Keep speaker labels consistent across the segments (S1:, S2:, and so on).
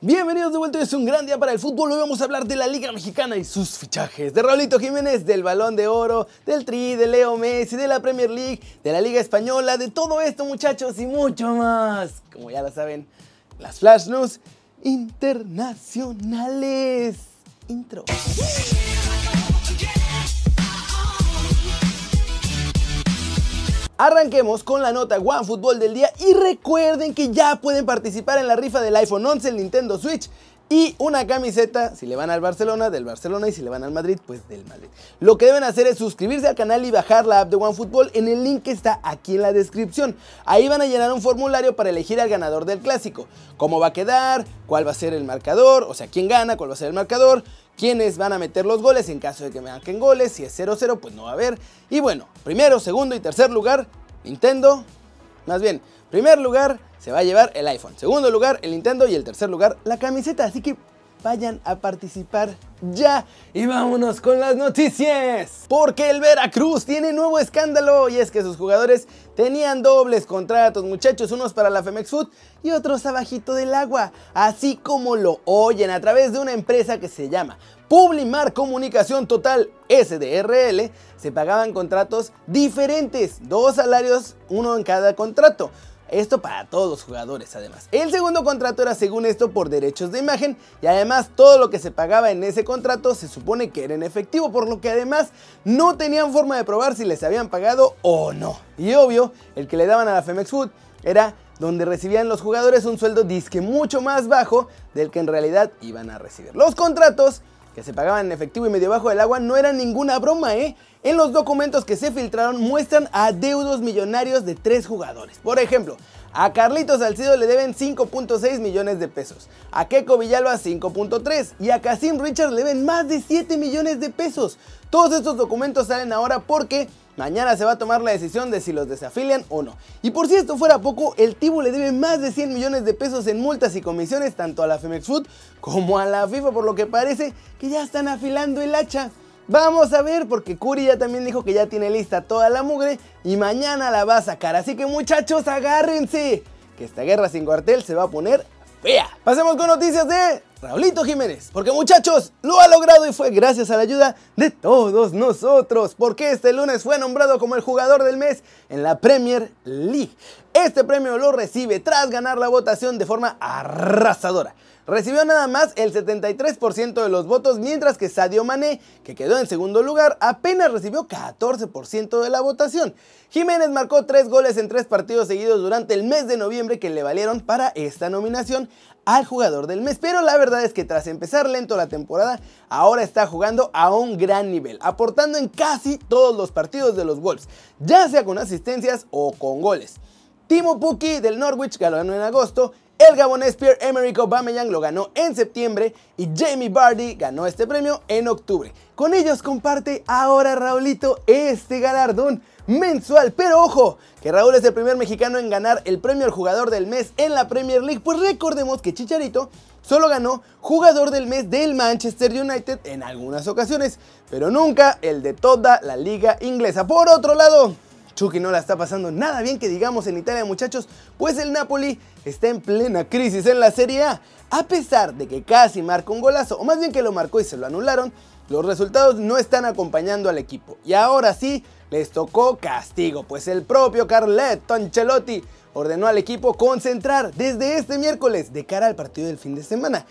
S1: Bienvenidos de vuelta, es un gran día para el fútbol. Hoy vamos a hablar de la Liga Mexicana y sus fichajes. De Raulito Jiménez, del Balón de Oro, del Tri, de Leo Messi, de la Premier League, de la Liga Española, de todo esto, muchachos, y mucho más. Como ya lo saben, las Flash News internacionales. Intro. Arranquemos con la nota OneFootball del día y recuerden que ya pueden participar en la rifa del iPhone 11, el Nintendo Switch y una camiseta, si le van al Barcelona, del Barcelona y si le van al Madrid, pues del Madrid. Lo que deben hacer es suscribirse al canal y bajar la app de OneFootball en el link que está aquí en la descripción. Ahí van a llenar un formulario para elegir al ganador del clásico. Cómo va a quedar, cuál va a ser el marcador, o sea, quién gana, cuál va a ser el marcador, quiénes van a meter los goles en caso de que me marquen goles, si es 0-0 pues no va a haber. Y bueno, primero, segundo y tercer lugar, Nintendo, más bien, primer lugar se va a llevar el iPhone, segundo lugar el Nintendo y el tercer lugar la camiseta, así que vayan a participar ya. Y vámonos con las noticias. Porque el Veracruz tiene nuevo escándalo y es que sus jugadores tenían dobles contratos, muchachos, unos para la Femex Food y otros abajito del agua, así como lo oyen a través de una empresa que se llama Publimar Comunicación Total SDRL, se pagaban contratos diferentes, dos salarios, uno en cada contrato. Esto para todos los jugadores además. El segundo contrato era según esto por derechos de imagen y además todo lo que se pagaba en ese contrato se supone que era en efectivo, por lo que además no tenían forma de probar si les habían pagado o no. Y obvio, el que le daban a la Femex Food era donde recibían los jugadores un sueldo disque mucho más bajo del que en realidad iban a recibir. Los contratos que se pagaban en efectivo y medio bajo del agua no eran ninguna broma, ¿eh? En los documentos que se filtraron muestran adeudos millonarios de tres jugadores. Por ejemplo, a Carlitos Salcido le deben 5.6 millones de pesos, a Keiko Villalba 5.3 y a Casim Richards le deben más de 7 millones de pesos. Todos estos documentos salen ahora porque Mañana se va a tomar la decisión de si los desafilian o no. Y por si esto fuera poco, el Tibu le debe más de 100 millones de pesos en multas y comisiones tanto a la Femex Food como a la FIFA, por lo que parece que ya están afilando el hacha. Vamos a ver, porque Curi ya también dijo que ya tiene lista toda la mugre y mañana la va a sacar. Así que muchachos, agárrense, que esta guerra sin cuartel se va a poner fea. Pasemos con noticias de Raulito Jiménez. Porque muchachos, lo ha logrado y fue gracias a la ayuda de todos nosotros. Porque este lunes fue nombrado como el jugador del mes en la Premier League. Este premio lo recibe tras ganar la votación de forma arrasadora. Recibió nada más el 73% de los votos, mientras que Sadio Mané, que quedó en segundo lugar, apenas recibió 14% de la votación. Jiménez marcó tres goles en tres partidos seguidos durante el mes de noviembre que le valieron para esta nominación al jugador del mes. Pero la verdad es que tras empezar lento la temporada, ahora está jugando a un gran nivel, aportando en casi todos los partidos de los Wolves, ya sea con asistencias o con goles. Timo Pukki del Norwich ganó en agosto el gabonés Pierre-Emerick Aubameyang lo ganó en septiembre y Jamie Vardy ganó este premio en octubre. Con ellos comparte ahora Raulito este galardón mensual. Pero ojo, que Raúl es el primer mexicano en ganar el premio al jugador del mes en la Premier League. Pues recordemos que Chicharito solo ganó jugador del mes del Manchester United en algunas ocasiones, pero nunca el de toda la liga inglesa. Por otro lado, Chucky no la está pasando nada bien que digamos en Italia muchachos, pues el Napoli está en plena crisis en la Serie A. A pesar de que casi marcó un golazo, o más bien que lo marcó y se lo anularon, los resultados no están acompañando al equipo. Y ahora sí, les tocó castigo, pues el propio Carletto Ancelotti ordenó al equipo concentrar desde este miércoles de cara al partido del fin de semana.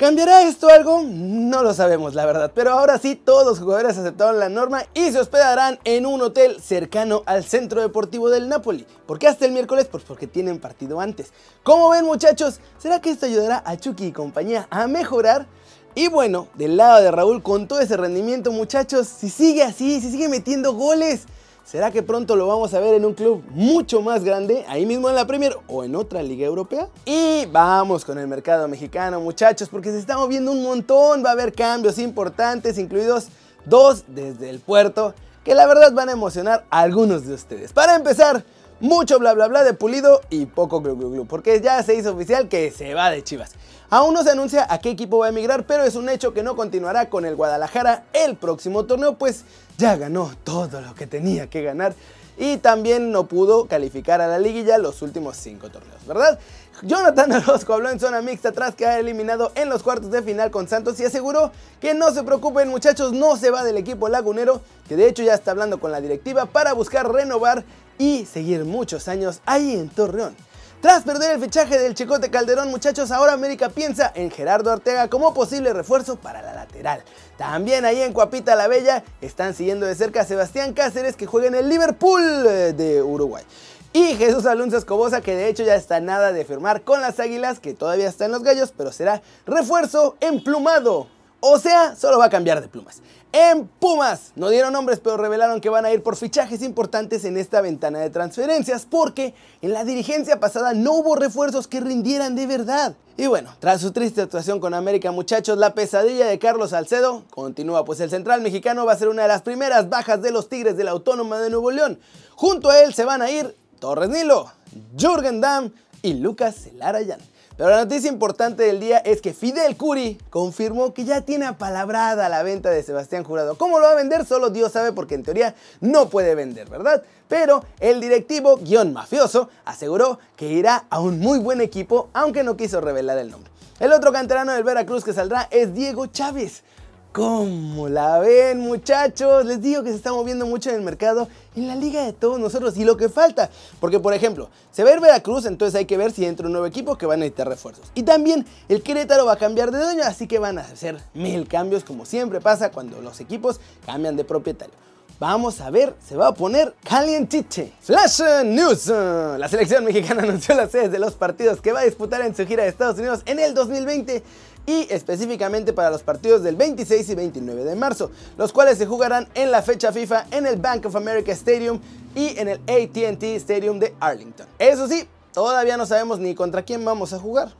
S1: ¿Cambiará esto algo? No lo sabemos, la verdad. Pero ahora sí, todos los jugadores aceptaron la norma y se hospedarán en un hotel cercano al centro deportivo del Napoli. ¿Por qué hasta el miércoles? Pues porque tienen partido antes. ¿Cómo ven, muchachos? ¿Será que esto ayudará a Chucky y compañía a mejorar? Y bueno, del lado de Raúl, con todo ese rendimiento, muchachos, si sigue así, si sigue metiendo goles, ¿Será que pronto lo vamos a ver en un club mucho más grande, ahí mismo en la Premier o en otra liga europea? Y vamos con el mercado mexicano, muchachos, porque se está moviendo un montón, va a haber cambios importantes, incluidos dos desde el puerto, que la verdad van a emocionar a algunos de ustedes. Para empezar, mucho bla bla bla de Pulido y poco glu glu glu, porque ya se hizo oficial que se va de Chivas. Aún no se anuncia a qué equipo va a emigrar, pero es un hecho que no continuará con el Guadalajara el próximo torneo, pues ya ganó todo lo que tenía que ganar y también no pudo calificar a la liguilla los últimos cinco torneos, ¿verdad? Jonathan Orozco habló en zona mixta tras quedar eliminado en los cuartos de final con Santos y aseguró que no se preocupen muchachos, no se va del equipo lagunero, que de hecho ya está hablando con la directiva para buscar renovar y seguir muchos años ahí en Torreón. Tras perder el fichaje del Chicote Calderón, muchachos, ahora América piensa en Gerardo Ortega como posible refuerzo para la lateral. También ahí en Cuapita la Bella están siguiendo de cerca a Sebastián Cáceres que juega en el Liverpool eh, de Uruguay. Y Jesús Alonso Escobosa, que de hecho ya está nada de firmar con las Águilas, que todavía está en los gallos, pero será refuerzo emplumado. O sea, solo va a cambiar de plumas. En Pumas, no dieron nombres, pero revelaron que van a ir por fichajes importantes en esta ventana de transferencias, porque en la dirigencia pasada no hubo refuerzos que rindieran de verdad. Y bueno, tras su triste actuación con América, muchachos, la pesadilla de Carlos Salcedo continúa, pues el central mexicano va a ser una de las primeras bajas de los Tigres de la Autónoma de Nuevo León. Junto a él se van a ir Torres Nilo, Jürgen Damm y Lucas Celarayán. Pero la noticia importante del día es que Fidel Curi confirmó que ya tiene apalabrada la venta de Sebastián Jurado. ¿Cómo lo va a vender? Solo Dios sabe porque en teoría no puede vender, ¿verdad? Pero el directivo guion mafioso aseguró que irá a un muy buen equipo, aunque no quiso revelar el nombre. El otro canterano del Veracruz que saldrá es Diego Chávez. ¿Cómo la ven muchachos? Les digo que se está moviendo mucho en el mercado, en la liga de todos nosotros y lo que falta. Porque por ejemplo, se ir Veracruz, entonces hay que ver si entra un nuevo equipo que va a necesitar refuerzos. Y también el Querétaro va a cambiar de dueño, así que van a hacer mil cambios como siempre pasa cuando los equipos cambian de propietario. Vamos a ver, se va a poner calientiche. Flash News. La selección mexicana anunció las sedes de los partidos que va a disputar en su gira de Estados Unidos en el 2020 y específicamente para los partidos del 26 y 29 de marzo, los cuales se jugarán en la fecha FIFA en el Bank of America Stadium y en el ATT Stadium de Arlington. Eso sí, todavía no sabemos ni contra quién vamos a jugar.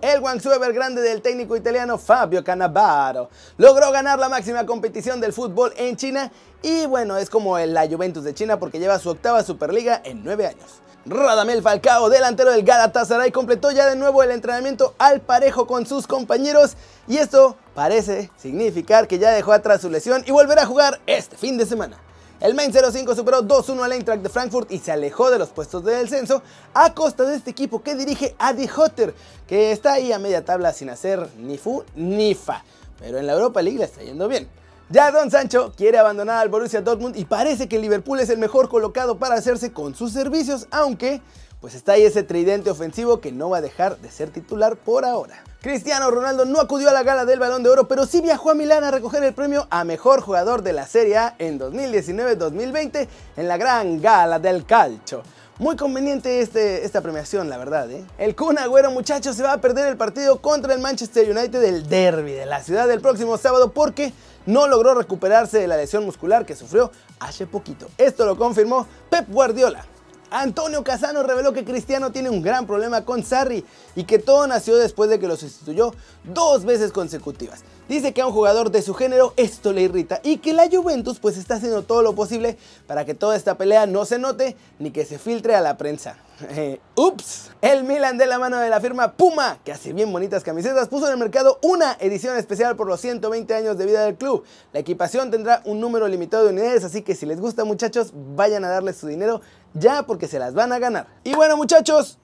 S1: El Guangzhou Evergrande del técnico italiano Fabio Cannavaro logró ganar la máxima competición del fútbol en China y bueno, es como la Juventus de China porque lleva su octava Superliga en nueve años. Radamel Falcao, delantero del Galatasaray, completó ya de nuevo el entrenamiento al parejo con sus compañeros y esto parece significar que ya dejó atrás su lesión y volverá a jugar este fin de semana. El Main 05 superó 2-1 al Eintracht de Frankfurt y se alejó de los puestos de descenso a costa de este equipo que dirige Adi Hotter, que está ahí a media tabla sin hacer ni fu ni fa, pero en la Europa League le está yendo bien. Ya Don Sancho quiere abandonar al Borussia Dortmund y parece que Liverpool es el mejor colocado para hacerse con sus servicios, aunque pues está ahí ese tridente ofensivo que no va a dejar de ser titular por ahora. Cristiano Ronaldo no acudió a la gala del Balón de Oro, pero sí viajó a Milán a recoger el premio a Mejor Jugador de la Serie A en 2019-2020 en la gran gala del calcio. Muy conveniente este, esta premiación, la verdad. ¿eh? El Kun Agüero, muchachos, se va a perder el partido contra el Manchester United del derby de la ciudad del próximo sábado porque no logró recuperarse de la lesión muscular que sufrió hace poquito. Esto lo confirmó Pep Guardiola. Antonio Casano reveló que Cristiano tiene un gran problema con Sarri y que todo nació después de que lo sustituyó dos veces consecutivas. Dice que a un jugador de su género esto le irrita y que la Juventus pues está haciendo todo lo posible para que toda esta pelea no se note ni que se filtre a la prensa. Eh, ups, el Milan de la mano de la firma Puma, que hace bien bonitas camisetas, puso en el mercado una edición especial por los 120 años de vida del club. La equipación tendrá un número limitado de unidades, así que si les gusta muchachos, vayan a darle su dinero ya porque se las van a ganar. Y bueno muchachos,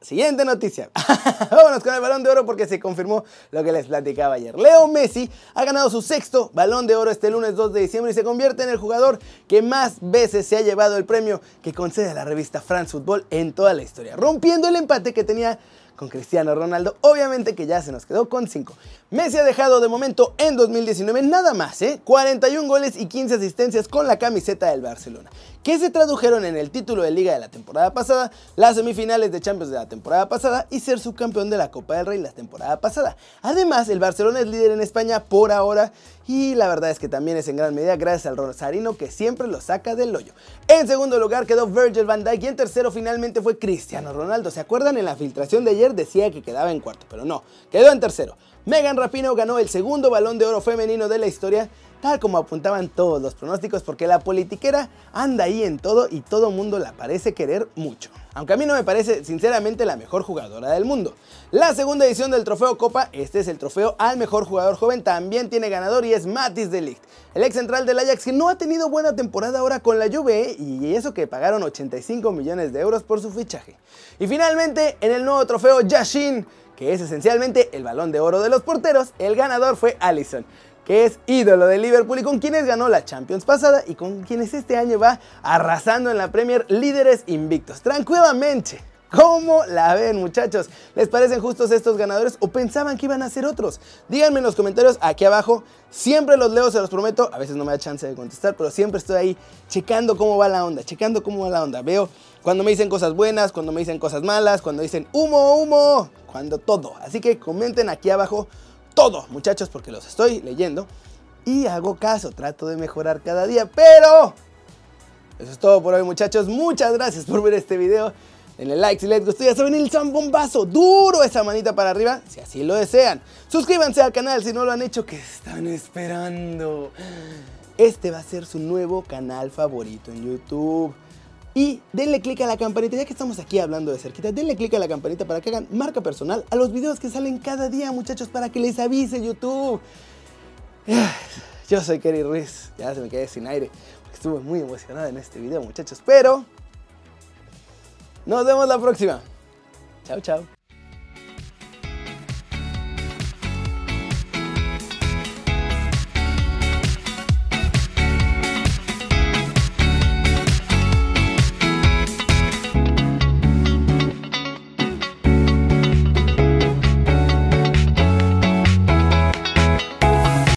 S1: Siguiente noticia. Vámonos con el balón de oro porque se confirmó lo que les platicaba ayer. Leo Messi ha ganado su sexto balón de oro este lunes 2 de diciembre y se convierte en el jugador que más veces se ha llevado el premio que concede la revista France Football en toda la historia, rompiendo el empate que tenía con Cristiano Ronaldo, obviamente que ya se nos quedó con 5. Messi ha dejado de momento en 2019 nada más, ¿eh? 41 goles y 15 asistencias con la camiseta del Barcelona, que se tradujeron en el título de liga de la temporada pasada, las semifinales de Champions de la temporada pasada y ser subcampeón de la Copa del Rey la temporada pasada. Además, el Barcelona es líder en España por ahora y la verdad es que también es en gran medida gracias al Rosarino que siempre lo saca del hoyo. En segundo lugar quedó Virgil van Dijk y en tercero finalmente fue Cristiano Ronaldo. ¿Se acuerdan? En la filtración de ayer decía que quedaba en cuarto, pero no, quedó en tercero. Megan Rapinoe ganó el segundo balón de oro femenino de la historia tal como apuntaban todos los pronósticos, porque la politiquera anda ahí en todo y todo mundo la parece querer mucho. Aunque a mí no me parece sinceramente la mejor jugadora del mundo. La segunda edición del trofeo Copa, este es el trofeo al mejor jugador joven, también tiene ganador y es Matis de Ligt. El ex central del Ajax que no ha tenido buena temporada ahora con la Juve y eso que pagaron 85 millones de euros por su fichaje. Y finalmente en el nuevo trofeo Yashin, que es esencialmente el balón de oro de los porteros, el ganador fue Allison que es ídolo de Liverpool y con quienes ganó la Champions pasada y con quienes este año va arrasando en la Premier líderes invictos. Tranquilamente. ¿Cómo la ven muchachos? ¿Les parecen justos estos ganadores o pensaban que iban a ser otros? Díganme en los comentarios aquí abajo. Siempre los leo, se los prometo. A veces no me da chance de contestar, pero siempre estoy ahí checando cómo va la onda, checando cómo va la onda. Veo cuando me dicen cosas buenas, cuando me dicen cosas malas, cuando dicen humo, humo, cuando todo. Así que comenten aquí abajo todo, muchachos, porque los estoy leyendo y hago caso, trato de mejorar cada día, pero eso es todo por hoy, muchachos. Muchas gracias por ver este video. Denle like si les gustó, ya saben, el zambombazo, duro esa manita para arriba, si así lo desean. Suscríbanse al canal si no lo han hecho, que están esperando. Este va a ser su nuevo canal favorito en YouTube. Y denle click a la campanita, ya que estamos aquí hablando de cerquita, denle click a la campanita para que hagan marca personal a los videos que salen cada día, muchachos, para que les avise YouTube. Yo soy Kerry Ruiz, ya se me quedé sin aire, porque estuve muy emocionada en este video, muchachos, pero nos vemos la próxima. Chao, chao.